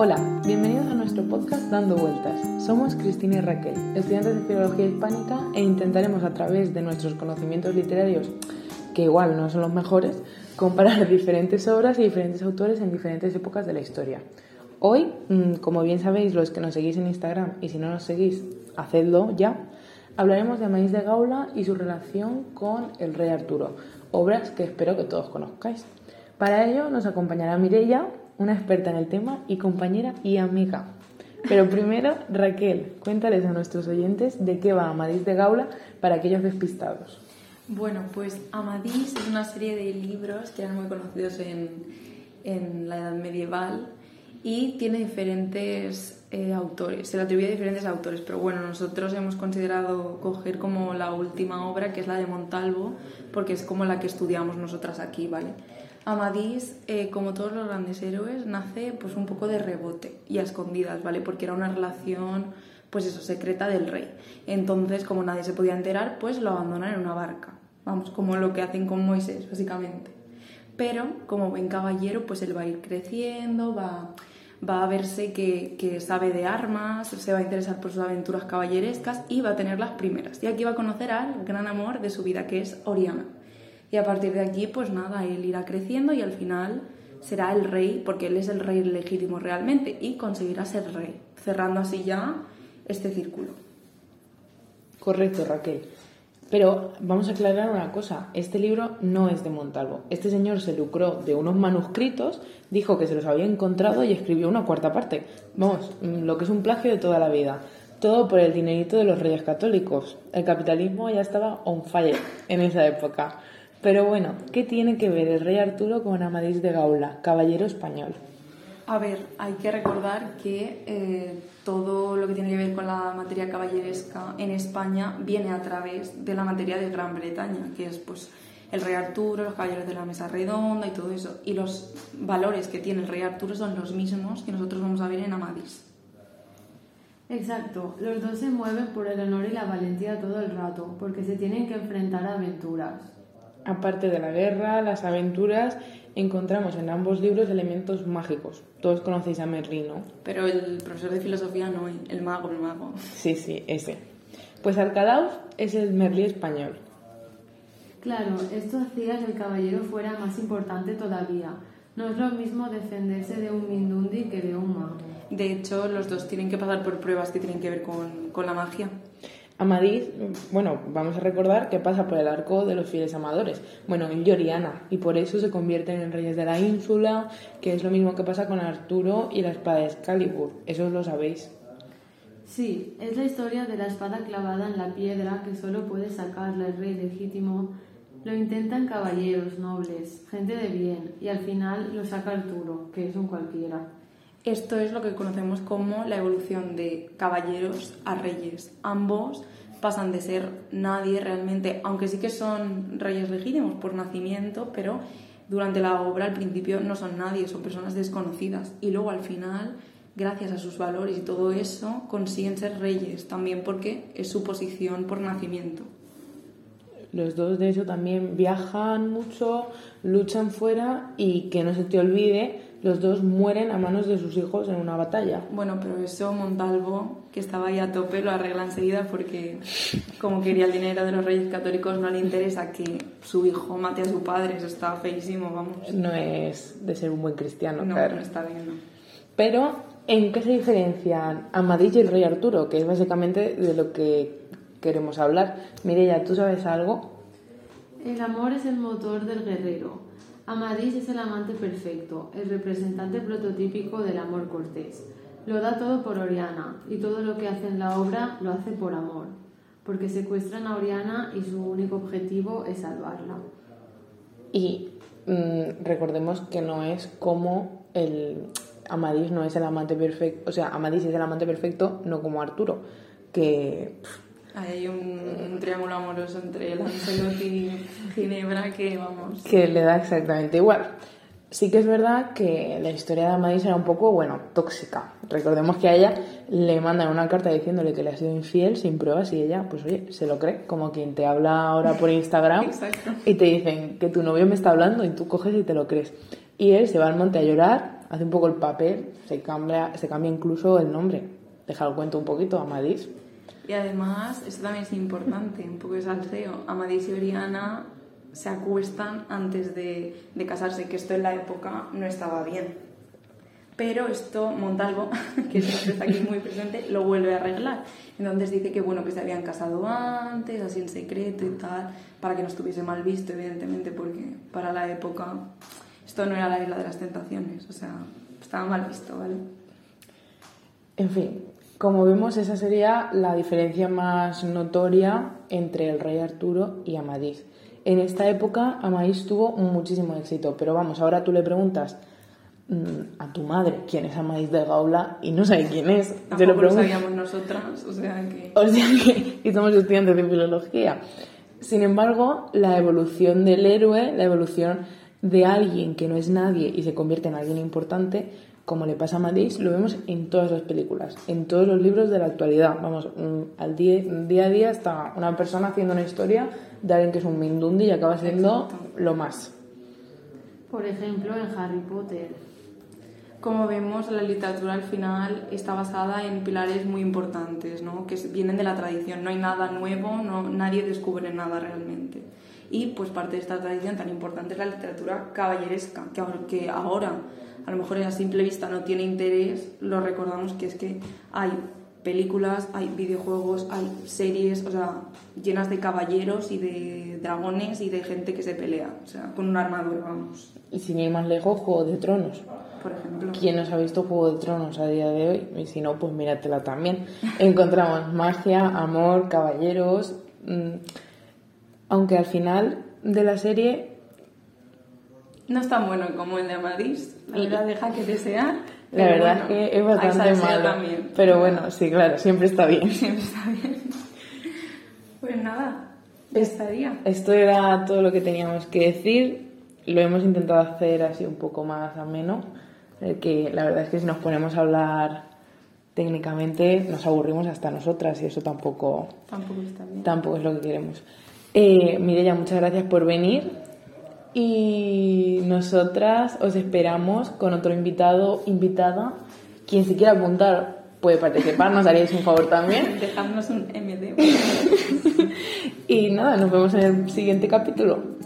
Hola, bienvenidos a nuestro podcast Dando Vueltas. Somos Cristina y Raquel, estudiantes de Filología Hispánica e intentaremos a través de nuestros conocimientos literarios, que igual no son los mejores, comparar diferentes obras y diferentes autores en diferentes épocas de la historia. Hoy, mm, como bien sabéis los que nos seguís en Instagram y si no nos seguís, hacedlo ya, hablaremos de Amadís de Gaula y su relación con el rey Arturo, obras que espero que todos conozcáis. Para ello nos acompañará Mirella, una experta en el tema y compañera y amiga. Pero primero, Raquel, cuéntales a nuestros oyentes de qué va Amadís de Gaula para aquellos despistados. Bueno, pues Amadís es una serie de libros que eran muy conocidos en, en la Edad Medieval y tiene diferentes eh, autores, se le atribuye a diferentes autores, pero bueno, nosotros hemos considerado coger como la última obra, que es la de Montalvo, porque es como la que estudiamos nosotras aquí, ¿vale? Amadís, eh, como todos los grandes héroes, nace pues un poco de rebote y a escondidas, ¿vale? Porque era una relación, pues eso, secreta del rey. Entonces, como nadie se podía enterar, pues lo abandonan en una barca. Vamos, como lo que hacen con Moisés, básicamente. Pero, como buen caballero, pues él va a ir creciendo, va, va a verse que, que sabe de armas, se va a interesar por sus aventuras caballerescas y va a tener las primeras. Y aquí va a conocer al gran amor de su vida, que es Oriana y a partir de aquí, pues nada, él irá creciendo y al final será el rey, porque él es el rey legítimo realmente, y conseguirá ser rey, cerrando así ya este círculo. Correcto, Raquel. Pero vamos a aclarar una cosa, este libro no es de Montalvo. Este señor se lucró de unos manuscritos, dijo que se los había encontrado y escribió una cuarta parte. Vamos, mm, lo que es un plagio de toda la vida. Todo por el dinerito de los reyes católicos. El capitalismo ya estaba on fire en esa época. Pero bueno, ¿qué tiene que ver el rey Arturo con Amadís de Gaula, caballero español? A ver, hay que recordar que eh, todo lo que tiene que ver con la materia caballeresca en España viene a través de la materia de Gran Bretaña, que es pues el rey Arturo, los caballeros de la mesa redonda y todo eso. Y los valores que tiene el rey Arturo son los mismos que nosotros vamos a ver en Amadís. Exacto, los dos se mueven por el honor y la valentía todo el rato, porque se tienen que enfrentar a aventuras. Aparte de la guerra, las aventuras, encontramos en ambos libros elementos mágicos. Todos conocéis a Merlín, ¿no? Pero el profesor de filosofía no, el mago, el mago. Sí, sí, ese. Pues Alcadaus es el Merlí español. Claro, esto hacía que el caballero fuera más importante todavía. No es lo mismo defenderse de un Mindundi que de un mago. De hecho, los dos tienen que pasar por pruebas que tienen que ver con, con la magia. Amadís, bueno, vamos a recordar que pasa por el arco de los fieles amadores. Bueno, en Lloriana, y por eso se convierten en reyes de la ínsula, que es lo mismo que pasa con Arturo y la espada de Excalibur. Eso lo sabéis. Sí, es la historia de la espada clavada en la piedra que solo puede sacarla el rey legítimo. Lo intentan caballeros, nobles, gente de bien, y al final lo saca Arturo, que es un cualquiera. Esto es lo que conocemos como la evolución de caballeros a reyes. Ambos pasan de ser nadie realmente, aunque sí que son reyes legítimos por nacimiento, pero durante la obra al principio no son nadie, son personas desconocidas. Y luego al final, gracias a sus valores y todo eso, consiguen ser reyes, también porque es su posición por nacimiento. Los dos de eso también viajan mucho, luchan fuera y que no se te olvide los dos mueren a manos de sus hijos en una batalla. Bueno, pero eso Montalvo, que estaba ahí a tope, lo arregla enseguida porque como quería el dinero de los reyes católicos, no le interesa que su hijo mate a su padre, eso está feísimo, vamos. No es de ser un buen cristiano, no, claro. No, está bien, no. Pero, ¿en qué se diferencian Amadís y el rey Arturo? Que es básicamente de lo que queremos hablar. Mireya, ¿tú sabes algo? El amor es el motor del guerrero Amadís es el amante perfecto, el representante prototípico del amor cortés. Lo da todo por Oriana y todo lo que hace en la obra lo hace por amor, porque secuestran a Oriana y su único objetivo es salvarla. Y mm, recordemos que no es como el Amadís no es el amante perfecto, o sea, Amadís es el amante perfecto, no como Arturo, que hay un, triángulo amoroso entre Lancelot y Ginebra que, vamos... Que le da exactamente igual. Sí que es verdad que la historia de Amadís era un poco, bueno, tóxica. Recordemos que a ella le mandan una carta diciéndole que le ha sido infiel sin pruebas y ella, pues oye, se lo cree, como quien te habla ahora por Instagram y te dicen que tu novio me está hablando y tú coges y te lo crees. Y él se va al monte a llorar hace un poco el papel, se cambia, se cambia incluso el nombre. Deja el cuento un poquito, Amadís. Y además, esto también es importante, un poco de salseo. Amadís y Oriana se acuestan antes de, de casarse, que esto en la época no estaba bien. Pero esto Montalvo, que siempre está aquí muy presente, lo vuelve a arreglar. Entonces dice que bueno que se habían casado antes, así en secreto y tal, para que no estuviese mal visto, evidentemente, porque para la época esto no era la isla de las tentaciones, o sea, estaba mal visto, ¿vale? En fin, como vemos, esa sería la diferencia más notoria entre el rey Arturo y Amadís. En esta época Amadís tuvo muchísimo éxito, pero vamos, ahora tú le preguntas mm, a tu madre quién es Amadís de Gaula y no sabe quién es. Tampoco lo, sabíamos nosotras, o sea que... O sea que y somos estudiantes de filología. Sin embargo, la evolución del héroe, la evolución de alguien que no es nadie y se convierte en alguien importante, como le pasa a Madis, lo vemos en todas las películas, en todos los libros de la actualidad. Vamos, al día, día a día está una persona haciendo una historia de alguien que es un mindundi y acaba siendo lo más. Por ejemplo, en Harry Potter. Como vemos, la literatura al final está basada en pilares muy importantes, ¿no? que vienen de la tradición. No hay nada nuevo, no, nadie descubre nada realmente. Y pues parte de esta tradición tan importante es la literatura caballeresca, que aunque ahora a lo mejor a simple vista no tiene interés, lo recordamos que es que hay películas, hay videojuegos, hay series, o sea, llenas de caballeros y de dragones y de gente que se pelea, o sea, con una armadura, vamos. Y sin ir más lejos, Juego de Tronos. Por ejemplo. ¿Quién nos ha visto Juego de Tronos a día de hoy? Y si no, pues míratela también. Encontramos magia, amor, caballeros. Mm, aunque al final de la serie no es tan bueno como el de Amadís, la verdad deja que desear. La verdad es que es bastante malo. También. Pero bueno, sí, claro, siempre está bien. Siempre está bien. Pues nada, estaría. Esto era todo lo que teníamos que decir. Lo hemos intentado hacer así un poco más ameno. Que la verdad es que si nos ponemos a hablar técnicamente nos aburrimos hasta nosotras y eso tampoco, tampoco, está bien. tampoco es lo que queremos. Eh, Mireya, muchas gracias por venir. Y nosotras os esperamos con otro invitado, invitada. Quien se quiera apuntar puede participar, nos haríais un favor también. Dejadnos un MD. y nada, nos vemos en el siguiente capítulo.